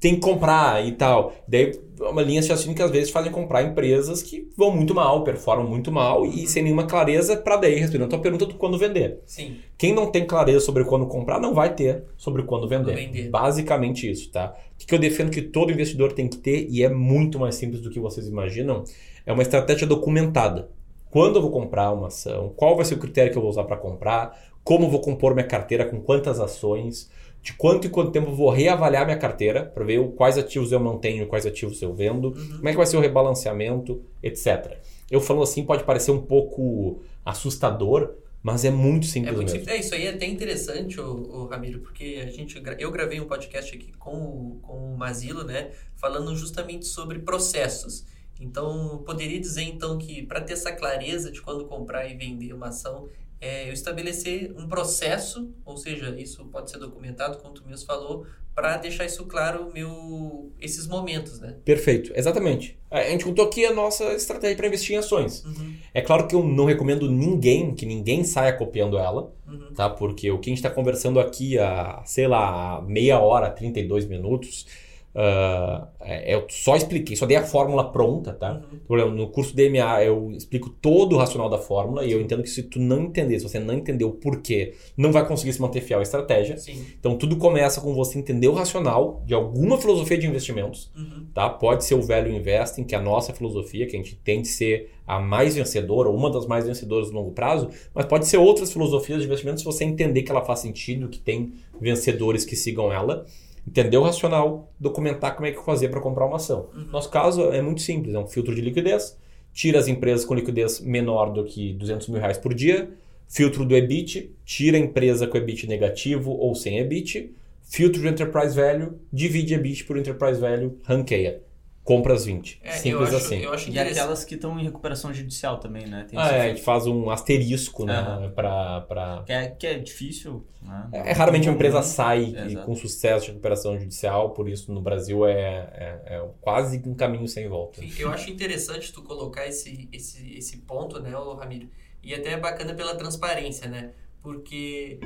tem que comprar e tal. Daí uma linha de raciocínio que às vezes fazem comprar empresas que vão muito mal, performam muito mal e sem nenhuma clareza para daí respondendo a tua pergunta do quando vender. Sim. Quem não tem clareza sobre quando comprar não vai ter sobre quando vender. vender. Basicamente isso, tá? O que eu defendo que todo investidor tem que ter e é muito mais simples do que vocês imaginam, é uma estratégia documentada. Quando eu vou comprar uma ação, qual vai ser o critério que eu vou usar para comprar, como eu vou compor minha carteira com quantas ações, de quanto e quanto tempo eu vou reavaliar minha carteira para ver quais ativos eu mantenho, quais ativos eu vendo, uhum. como é que vai ser o rebalanceamento, etc. Eu falando assim pode parecer um pouco assustador, mas é muito simples é muito mesmo. Simples. É, isso aí é até interessante, o, o, Ramiro, porque a gente, eu gravei um podcast aqui com o, com o Mazilo, né, falando justamente sobre processos. Então, poderia dizer então que para ter essa clareza de quando comprar e vender uma ação, é eu estabelecer um processo, ou seja, isso pode ser documentado, como tu mesmo falou, para deixar isso claro meu esses momentos, né? Perfeito, exatamente. A gente contou aqui a nossa estratégia para investir em ações. Uhum. É claro que eu não recomendo ninguém que ninguém saia copiando ela, uhum. tá? Porque o que a gente está conversando aqui há, sei lá, meia hora, 32 minutos, Uh, eu só expliquei, só dei a fórmula pronta, tá? Uhum. No curso DMA eu explico todo o racional da fórmula e eu entendo que se tu não entender, se você não entender o porquê, não vai conseguir se manter fiel à estratégia. Sim. Então tudo começa com você entender o racional de alguma filosofia de investimentos, uhum. tá? Pode ser o velho investing, que é a nossa filosofia, que a gente tem de ser a mais vencedora, ou uma das mais vencedoras no longo prazo, mas pode ser outras filosofias de investimentos se você entender que ela faz sentido, que tem vencedores que sigam ela entender o racional, documentar como é que fazer para comprar uma ação. Uhum. Nosso caso é muito simples, é um filtro de liquidez, tira as empresas com liquidez menor do que 200 mil reais por dia, filtro do EBIT, tira a empresa com EBIT negativo ou sem EBIT, filtro de Enterprise Value, divide EBIT por Enterprise Value, ranqueia compra as 20. É, Simples acho, assim. e aquelas que estão em recuperação judicial também, né? Tem ah, é, a gente faz um asterisco, né? Uhum. Pra, pra... Que, é, que é difícil. Né? É, é, raramente uma empresa sai é, com sucesso de recuperação judicial, por isso no Brasil é, é, é, quase um caminho sem volta. Eu acho interessante tu colocar esse, esse, esse ponto, né, Ramiro? E até é bacana pela transparência, né? Porque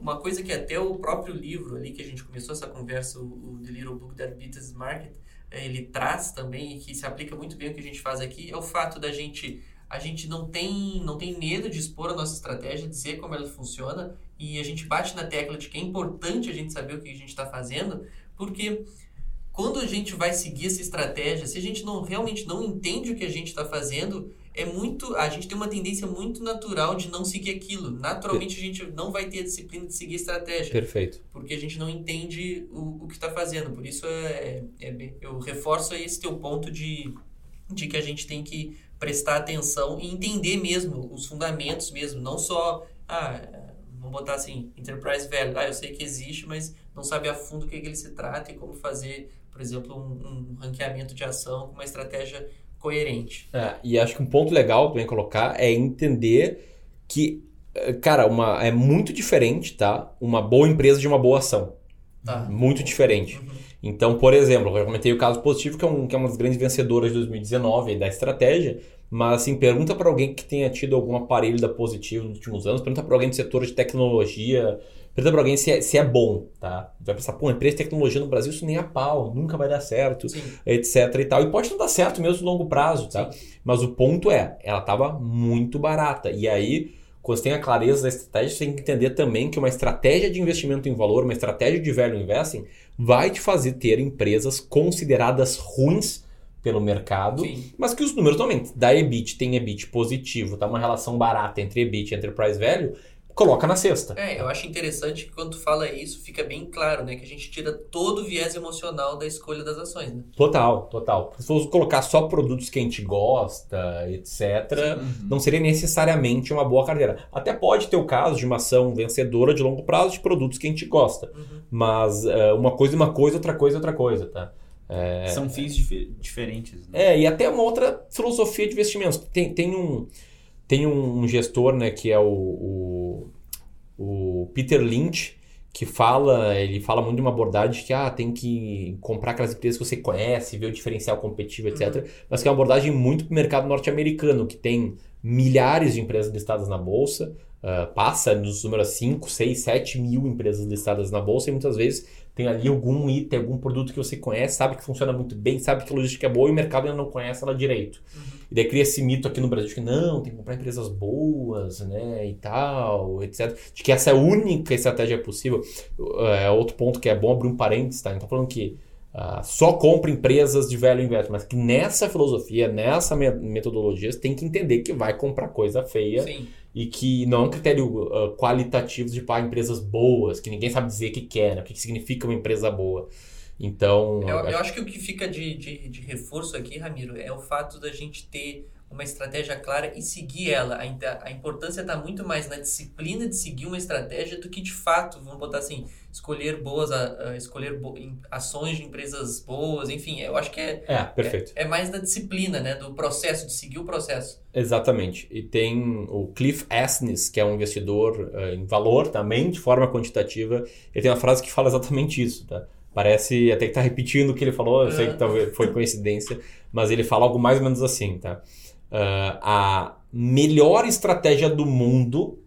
uma coisa que até o próprio livro ali que a gente começou essa conversa, o, o The Little Book That Beats Market, ele traz também que se aplica muito bem o que a gente faz aqui é o fato da gente a gente não tem não tem medo de expor a nossa estratégia, dizer como ela funciona e a gente bate na tecla de que é importante a gente saber o que a gente está fazendo, porque quando a gente vai seguir essa estratégia, se a gente não realmente não entende o que a gente está fazendo, é muito. A gente tem uma tendência muito natural de não seguir aquilo. Naturalmente a gente não vai ter a disciplina de seguir a estratégia. Perfeito. Porque a gente não entende o, o que está fazendo. Por isso é, é, é, eu reforço esse teu ponto de, de que a gente tem que prestar atenção e entender mesmo os fundamentos mesmo, não só ah, vamos botar assim, enterprise value. Ah, eu sei que existe, mas não sabe a fundo o que, é que ele se trata e como fazer, por exemplo, um, um ranqueamento de ação com uma estratégia coerente. É, e acho que um ponto legal também colocar é entender que, eh, cara, uma, é muito diferente, tá? Uma boa empresa de uma boa ação. Tá. Muito diferente. Uhum. Então, por exemplo, eu comentei o caso positivo, que é, um, que é uma das grandes vencedoras de 2019 da estratégia, mas assim, pergunta para alguém que tenha tido algum aparelho da Positivo nos últimos anos, pergunta para alguém do setor de tecnologia, pergunta para alguém se é, se é bom, tá? Vai pensar, pô, empresa de tecnologia no Brasil, isso nem é pau, nunca vai dar certo, Sim. etc e tal. E pode não dar certo mesmo no longo prazo, tá? Sim. Mas o ponto é, ela estava muito barata. E aí, quando você tem a clareza da estratégia, você tem que entender também que uma estratégia de investimento em valor, uma estratégia de value investing, vai te fazer ter empresas consideradas ruins pelo mercado, Sim. mas que os números também da EBIT tem EBIT positivo, tá uma relação barata entre EBIT e Enterprise Value, coloca na cesta. É, eu acho interessante que quando tu fala isso, fica bem claro, né? Que a gente tira todo o viés emocional da escolha das ações, né? Total, total. Se fosse colocar só produtos que a gente gosta, etc., uhum. não seria necessariamente uma boa carteira. Até pode ter o caso de uma ação vencedora de longo prazo de produtos que a gente gosta. Uhum. Mas uh, uma coisa é uma coisa, outra coisa é outra coisa, tá? É, São fins dif diferentes. Né? É, e até uma outra filosofia de investimentos. Tem, tem um tem um, gestor, né, que é o, o, o, Peter Lynch, que fala, ele fala muito de uma abordagem que ah, tem que comprar aquelas empresas que você conhece, ver o diferencial competitivo, etc. Uhum. Mas que é uma abordagem muito para o mercado norte-americano, que tem milhares de empresas listadas na bolsa, uh, passa nos números 5, 6, 7 mil empresas listadas na bolsa e muitas vezes tem ali algum item, algum produto que você conhece, sabe que funciona muito bem, sabe que a logística é boa e o mercado ainda não conhece ela direito. Uhum. E daí cria esse mito aqui no Brasil de que não, tem que comprar empresas boas, né, e tal, etc. De que essa é a única estratégia possível. É outro ponto que é bom abrir um parênteses, tá? Então falando que uh, só compra empresas de velho investe, mas que nessa filosofia, nessa metodologia, você tem que entender que vai comprar coisa feia Sim. E que não é um critério uh, qualitativo de para empresas boas, que ninguém sabe dizer o que quer, né? o que significa uma empresa boa. Então. Eu, eu acho que o que fica de, de, de, reforço aqui, Ramiro, é o fato da gente ter uma estratégia clara e seguir ela. A, a importância está muito mais na disciplina de seguir uma estratégia do que de fato, vamos botar assim, escolher boas, a, a escolher bo, ações de empresas boas, enfim, eu acho que é, é, perfeito. é, é mais da disciplina, né, do processo, de seguir o processo. Exatamente. E tem o Cliff Asness, que é um investidor uh, em valor também, de forma quantitativa, ele tem uma frase que fala exatamente isso, tá? Parece até que tá repetindo o que ele falou, eu sei que talvez foi coincidência, mas ele fala algo mais ou menos assim, tá? Uh, a melhor estratégia do mundo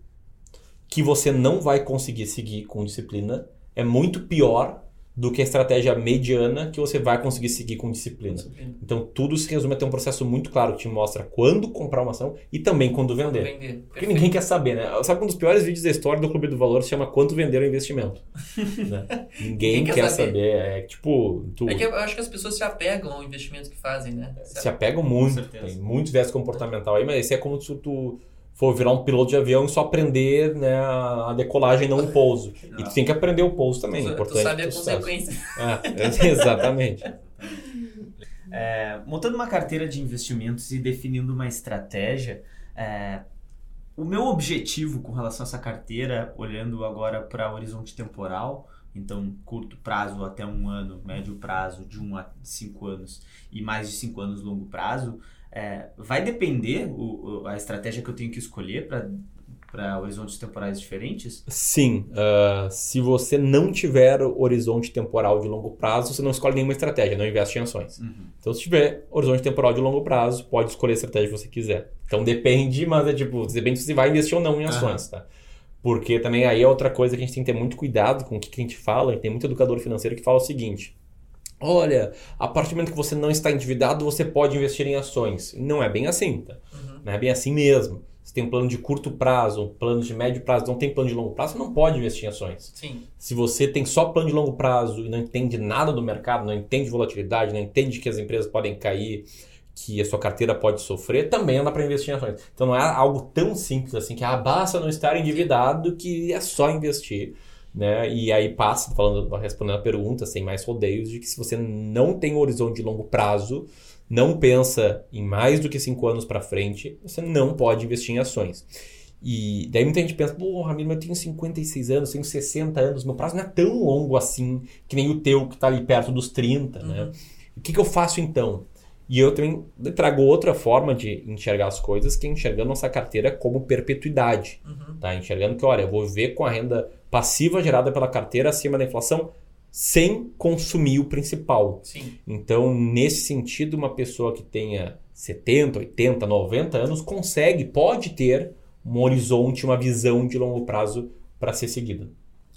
que você não vai conseguir seguir com disciplina é muito pior do que a estratégia mediana que você vai conseguir seguir com disciplina. Então, tudo se resume a ter um processo muito claro que te mostra quando comprar uma ação e também quando vender. vender. Porque ninguém quer saber, né? Sabe um dos piores vídeos da história do Clube do Valor se chama Quanto Vender o Investimento? né? Ninguém quer, quer saber. saber. É tipo... Tu... É que eu acho que as pessoas se apegam ao investimento que fazem, né? Se, se apegam muito. Tem muito viés comportamental aí, mas esse é como se tu for virar um piloto de avião e só aprender né, a decolagem, não o pouso. Não. E tu tem que aprender o pouso também. Tu, importante tu sabe a consequência. É, exatamente. É, montando uma carteira de investimentos e definindo uma estratégia, é, o meu objetivo com relação a essa carteira, olhando agora para o horizonte temporal, então curto prazo até um ano, médio prazo de um a cinco anos e mais de cinco anos longo prazo, é, vai depender o, a estratégia que eu tenho que escolher para horizontes temporais diferentes? Sim. Uh, se você não tiver horizonte temporal de longo prazo, você não escolhe nenhuma estratégia, não investe em ações. Uhum. Então, se tiver horizonte temporal de longo prazo, pode escolher a estratégia que você quiser. Então, depende, mas é tipo, depende se você vai investir ou não em ações, uhum. tá? Porque também aí é outra coisa que a gente tem que ter muito cuidado com o que a gente fala. Tem muito educador financeiro que fala o seguinte: Olha, a partir do momento que você não está endividado, você pode investir em ações. Não é bem assim, tá? Uhum. Não é bem assim mesmo. Você tem um plano de curto prazo, um plano de médio prazo, não tem plano de longo prazo, você não pode investir em ações. Sim. Se você tem só plano de longo prazo e não entende nada do mercado, não entende volatilidade, não entende que as empresas podem cair, que a sua carteira pode sofrer, também não dá para investir em ações. Então não é algo tão simples assim que ah, basta não estar endividado que é só investir. Né? E aí passa, falando, respondendo a pergunta, sem mais rodeios, de que se você não tem um horizonte de longo prazo, não pensa em mais do que cinco anos para frente, você não pode investir em ações. E daí muita gente pensa, pô, Ramiro, eu tenho 56 anos, tenho 60 anos, meu prazo não é tão longo assim que nem o teu que está ali perto dos 30, né? uhum. né? O que, que eu faço então? E eu também trago outra forma de enxergar as coisas, que é enxergando nossa carteira como perpetuidade. Uhum. Tá? Enxergando que, olha, eu vou ver com a renda passiva gerada pela carteira acima da inflação sem consumir o principal. Sim. Então, nesse sentido, uma pessoa que tenha 70, 80, 90 anos consegue, pode ter um horizonte, uma visão de longo prazo para ser seguida.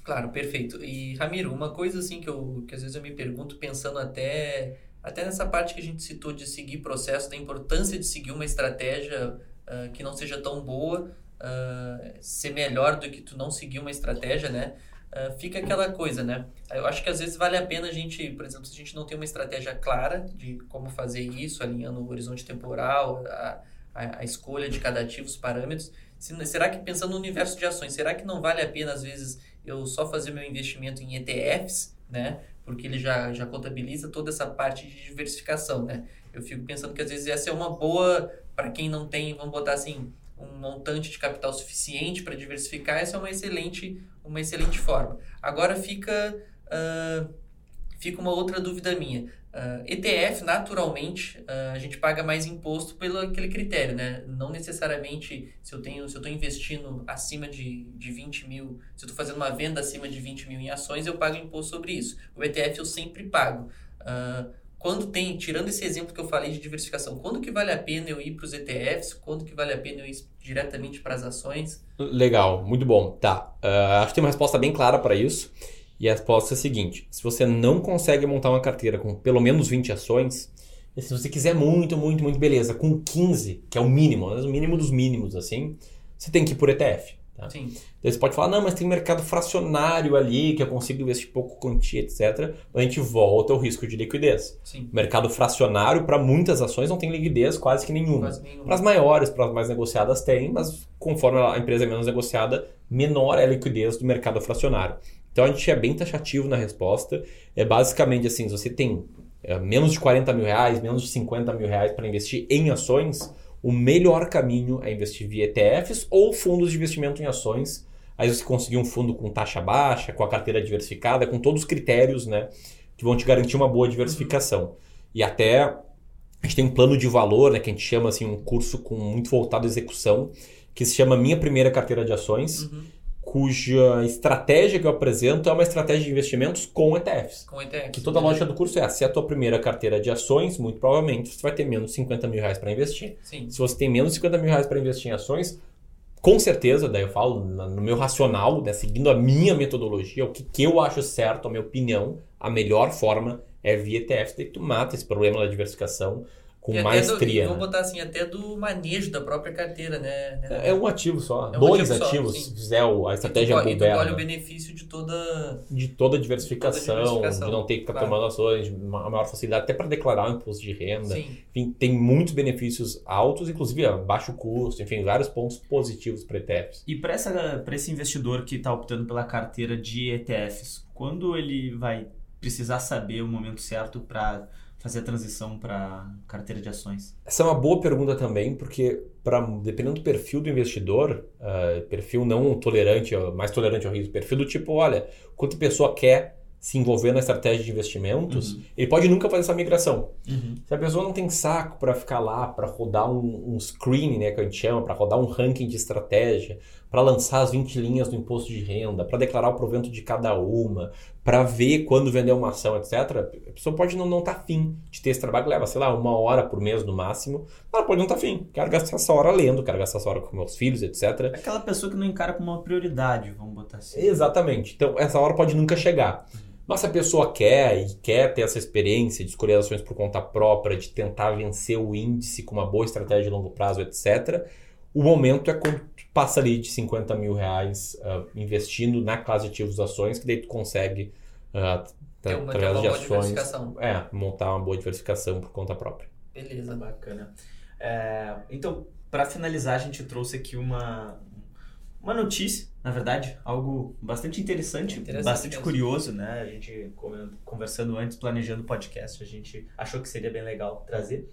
Claro, perfeito. E Ramiro, uma coisa assim que eu que às vezes eu me pergunto pensando até até nessa parte que a gente citou de seguir processo, da importância de seguir uma estratégia uh, que não seja tão boa, uh, ser melhor do que tu não seguir uma estratégia, né? Uh, fica aquela coisa, né? Eu acho que às vezes vale a pena a gente, por exemplo, se a gente não tem uma estratégia clara de como fazer isso, alinhando o horizonte temporal, a, a, a escolha de cada ativo, os parâmetros, se, será que pensando no universo de ações, será que não vale a pena às vezes eu só fazer meu investimento em ETFs, né? Porque ele já, já contabiliza toda essa parte de diversificação, né? Eu fico pensando que às vezes essa é uma boa para quem não tem, vamos botar assim, um montante de capital suficiente para diversificar, essa é uma excelente, uma excelente forma. Agora fica, uh, fica uma outra dúvida minha. Uh, ah, ETF, naturalmente, uh, a gente paga mais imposto pelo aquele critério, né? Não necessariamente se eu tenho, se eu estou investindo acima de, de 20 mil, se eu estou fazendo uma venda acima de 20 mil em ações, eu pago imposto sobre isso. O ETF eu sempre pago. Uh, quando tem, tirando esse exemplo que eu falei de diversificação, quando que vale a pena eu ir para os ETFs? Quando que vale a pena eu ir diretamente para as ações? Legal, muito bom. Tá, acho que tem uma resposta bem clara para isso. E a resposta é a seguinte: se você não consegue montar uma carteira com pelo menos 20 ações, se você quiser muito, muito, muito, beleza, com 15, que é o mínimo, o mínimo dos mínimos, assim, você tem que ir por ETF. Tá? Sim. Daí você pode falar, não, mas tem mercado fracionário ali, que eu consigo investir pouco quantia, etc. A gente volta ao risco de liquidez. Sim. Mercado fracionário, para muitas ações, não tem liquidez quase que nenhuma. nenhuma. Para as maiores, para as mais negociadas, tem, mas conforme a empresa é menos negociada, menor é a liquidez do mercado fracionário. Então a gente é bem taxativo na resposta. É basicamente assim: se você tem é, menos de 40 mil reais, menos de 50 mil reais para investir em ações, o melhor caminho é investir via ETFs ou fundos de investimento em ações. Aí você conseguir um fundo com taxa baixa, com a carteira diversificada, com todos os critérios né, que vão te garantir uma boa diversificação. Uhum. E até a gente tem um plano de valor, né, que a gente chama assim, um curso com muito voltado à execução, que se chama Minha Primeira Carteira de Ações. Uhum cuja estratégia que eu apresento é uma estratégia de investimentos com ETFs. Com ETFs. Que toda a lógica do curso é, se é a tua primeira carteira de ações, muito provavelmente você vai ter menos de 50 mil reais para investir. Sim. Se você tem menos de 50 mil reais para investir em ações, com certeza, daí eu falo no meu racional, né, seguindo a minha metodologia, o que, que eu acho certo, a minha opinião, a melhor forma é via ETFs, daí tu mata esse problema da diversificação com e maestria. Do, vamos botar assim, até do manejo da própria carteira, né? É um ativo só. É um Dois ativo ativos, se fizer a estratégia e tu, e tu olha o benefício de toda... De toda a diversificação, toda diversificação. de não ter que ficar claro. tomando ações, a maior facilidade até para declarar o imposto de renda. Sim. Enfim, tem muitos benefícios altos, inclusive baixo custo, enfim, vários pontos positivos para ETFs. E para esse investidor que está optando pela carteira de ETFs, quando ele vai precisar saber o momento certo para fazer a transição para carteira de ações? Essa é uma boa pergunta também, porque pra, dependendo do perfil do investidor, uh, perfil não tolerante, mais tolerante ao risco, perfil do tipo, olha, quanto a pessoa quer se envolver na estratégia de investimentos, uhum. ele pode nunca fazer essa migração. Uhum. Se a pessoa não tem saco para ficar lá, para rodar um, um screen, né, que a gente chama, para rodar um ranking de estratégia, para lançar as 20 linhas do imposto de renda, para declarar o provento de cada uma, para ver quando vender uma ação, etc. A pessoa pode não estar tá afim de ter esse trabalho, leva, sei lá, uma hora por mês no máximo. Ela pode não estar tá afim. Quero gastar essa hora lendo, quero gastar essa hora com meus filhos, etc. Aquela pessoa que não encara como uma prioridade, vamos botar assim. Exatamente. Então, essa hora pode nunca chegar. Uhum. Mas se a pessoa quer e quer ter essa experiência de escolher ações por conta própria, de tentar vencer o índice com uma boa estratégia de longo prazo, etc., o momento é quando passa ali de 50 mil reais uh, investindo na classe de ativos ações, que daí tu consegue, uh, ter uma, através de ações, é, montar uma boa diversificação por conta própria. Beleza. Bacana. É, então, para finalizar, a gente trouxe aqui uma, uma notícia, na verdade, algo bastante interessante, interessante bastante mesmo. curioso, né? A gente conversando antes, planejando o podcast, a gente achou que seria bem legal trazer.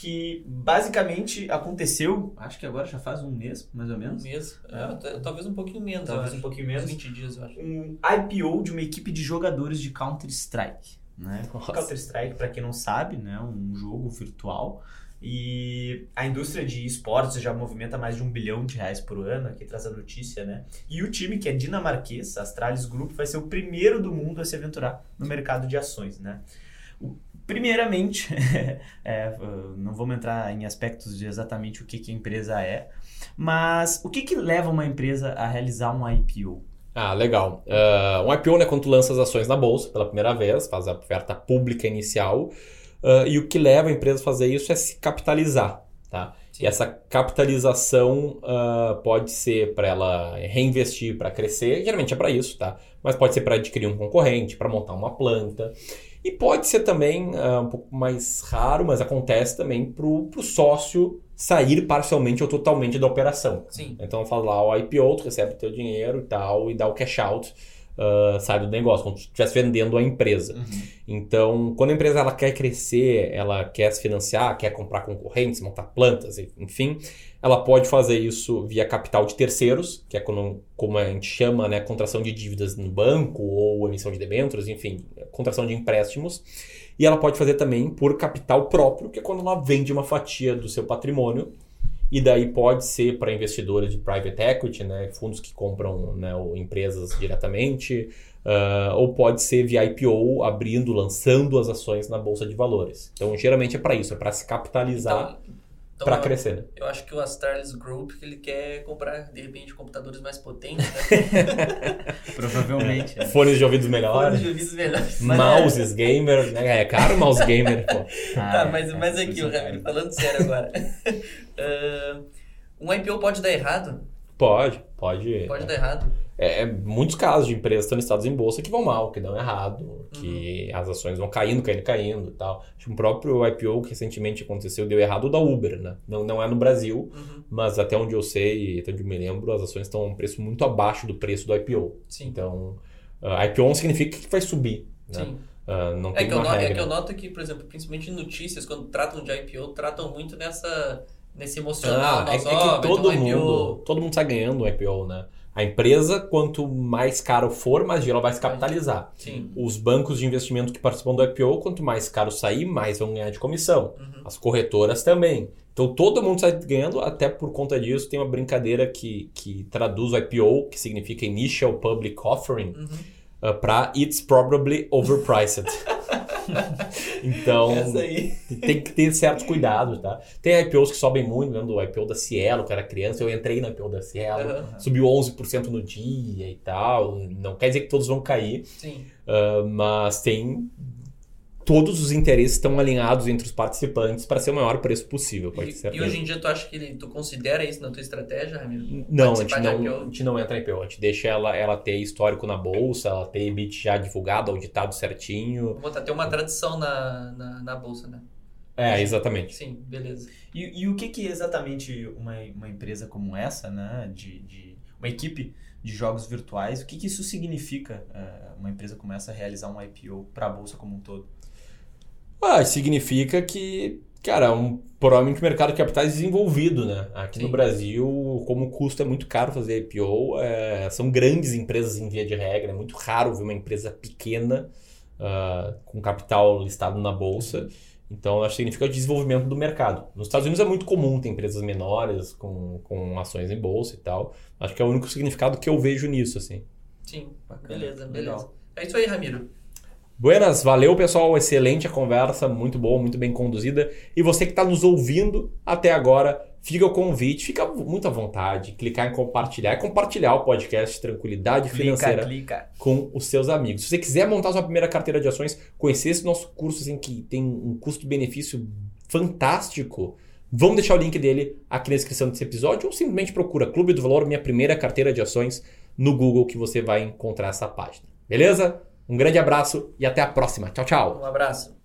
Que basicamente aconteceu, acho que agora já faz um mês, mais ou menos. Um mês, é, talvez um pouquinho menos. Talvez um pouquinho menos. 20 dias, eu acho. Um IPO de uma equipe de jogadores de Counter-Strike. Né? Counter-Strike, para quem não sabe, né? um jogo virtual E a indústria de esportes já movimenta mais de um bilhão de reais por ano, aqui traz a notícia, né? E o time que é dinamarquês, Astralis Group, vai ser o primeiro do mundo a se aventurar no mercado de ações, né? Primeiramente, é, não vamos entrar em aspectos de exatamente o que, que a empresa é, mas o que, que leva uma empresa a realizar um IPO? Ah, legal. Uh, um IPO é quando tu lança as ações na bolsa pela primeira vez, faz a oferta pública inicial, uh, e o que leva a empresa a fazer isso é se capitalizar. Tá? E essa capitalização uh, pode ser para ela reinvestir para crescer, geralmente é para isso, tá? Mas pode ser para adquirir um concorrente, para montar uma planta. E pode ser também uh, um pouco mais raro, mas acontece também para o sócio sair parcialmente ou totalmente da operação. Sim. Então fala lá o IPO, tu recebe teu dinheiro e tal, e dá o cash out, uh, sai do negócio, como se estivesse vendendo a empresa. Uhum. Então, quando a empresa ela quer crescer, ela quer se financiar, quer comprar concorrentes, montar plantas, enfim, ela pode fazer isso via capital de terceiros, que é quando, como a gente chama, né, contração de dívidas no banco ou emissão de debêntures, enfim, contração de empréstimos. E ela pode fazer também por capital próprio, que é quando ela vende uma fatia do seu patrimônio. E daí pode ser para investidores de private equity, né, fundos que compram né, empresas diretamente, uh, ou pode ser via IPO, abrindo, lançando as ações na bolsa de valores. Então, geralmente é para isso, é para se capitalizar. Então, então, para crescer, né? Eu acho que o Astralis Group ele quer comprar, de repente, computadores mais potentes, né? Provavelmente. É. Fones de ouvidos melhores. Fones de ouvidos melhores. Mouses gamer, né? É caro mouse gamer, pô. Ah, tá, mas, é, mas aqui, o Ramiro, falando sério agora. uh, um IPO pode dar errado? Pode, pode. Pode dar errado é, é, muitos casos de empresas estão listadas em bolsa que vão mal, que dão errado, que uhum. as ações vão caindo, caindo, caindo e tal. Acho que um próprio IPO que recentemente aconteceu deu errado o da Uber, né? Não, não é no Brasil, uhum. mas até onde eu sei, até onde eu me lembro, as ações estão a um preço muito abaixo do preço do IPO. Sim. Então, uh, IPO não significa que vai subir, né? Sim. Uh, não é, que eu, é que eu noto que, por exemplo, principalmente em notícias, quando tratam de IPO, tratam muito nessa, nesse emocional. Ah, é, é, que todo mundo, todo mundo está ganhando um IPO, né? A empresa, quanto mais caro for, mais dinheiro ela vai se capitalizar. Sim. Os bancos de investimento que participam do IPO, quanto mais caro sair, mais vão ganhar de comissão. Uhum. As corretoras também. Então todo mundo sai ganhando, até por conta disso tem uma brincadeira que, que traduz o IPO, que significa Initial Public Offering, uhum. uh, para It's Probably Overpriced. então, tem que ter certos cuidados, tá? Tem IPOs que sobem muito, lembro do IPO da Cielo, que era criança, eu entrei no IPO da Cielo, uhum. subiu 11% no dia e tal. Não quer dizer que todos vão cair, uh, mas tem todos os interesses estão alinhados entre os participantes para ser o maior preço possível. Pode e, ser e hoje em dia tu acha que tu considera isso na tua estratégia, Ramiro? Não, a gente não, a gente não entra em IPO. A gente deixa ela, ela ter histórico na bolsa, ela ter EBIT já divulgado, auditado certinho. Vou ter uma tradição na, na, na bolsa, né? É, exatamente. Sim, beleza. E, e o que, que exatamente uma, uma empresa como essa, né, de, de uma equipe de jogos virtuais, o que, que isso significa uh, uma empresa como essa realizar um IPO para a bolsa como um todo? Ah, significa que, cara, um, provavelmente o mercado de capitais desenvolvido, né? Aqui Sim. no Brasil, como o custo é muito caro fazer IPO, é, são grandes empresas em via de regra, é muito raro ver uma empresa pequena uh, com capital listado na bolsa. Então, acho que significa o desenvolvimento do mercado. Nos Estados Unidos é muito comum ter empresas menores com, com ações em bolsa e tal. Acho que é o único significado que eu vejo nisso, assim. Sim, Bacana. beleza, beleza. Legal. É isso aí, Ramiro. Buenas, valeu pessoal, excelente a conversa, muito boa, muito bem conduzida. E você que está nos ouvindo até agora, fica o convite, fica muito à vontade, clicar em compartilhar, compartilhar o podcast Tranquilidade Financeira clica, clica. com os seus amigos. Se você quiser montar sua primeira carteira de ações, conhecer esse nosso curso assim, que tem um custo-benefício fantástico, vamos deixar o link dele aqui na descrição desse episódio ou simplesmente procura Clube do Valor, minha primeira carteira de ações no Google que você vai encontrar essa página. Beleza? Um grande abraço e até a próxima. Tchau, tchau. Um abraço.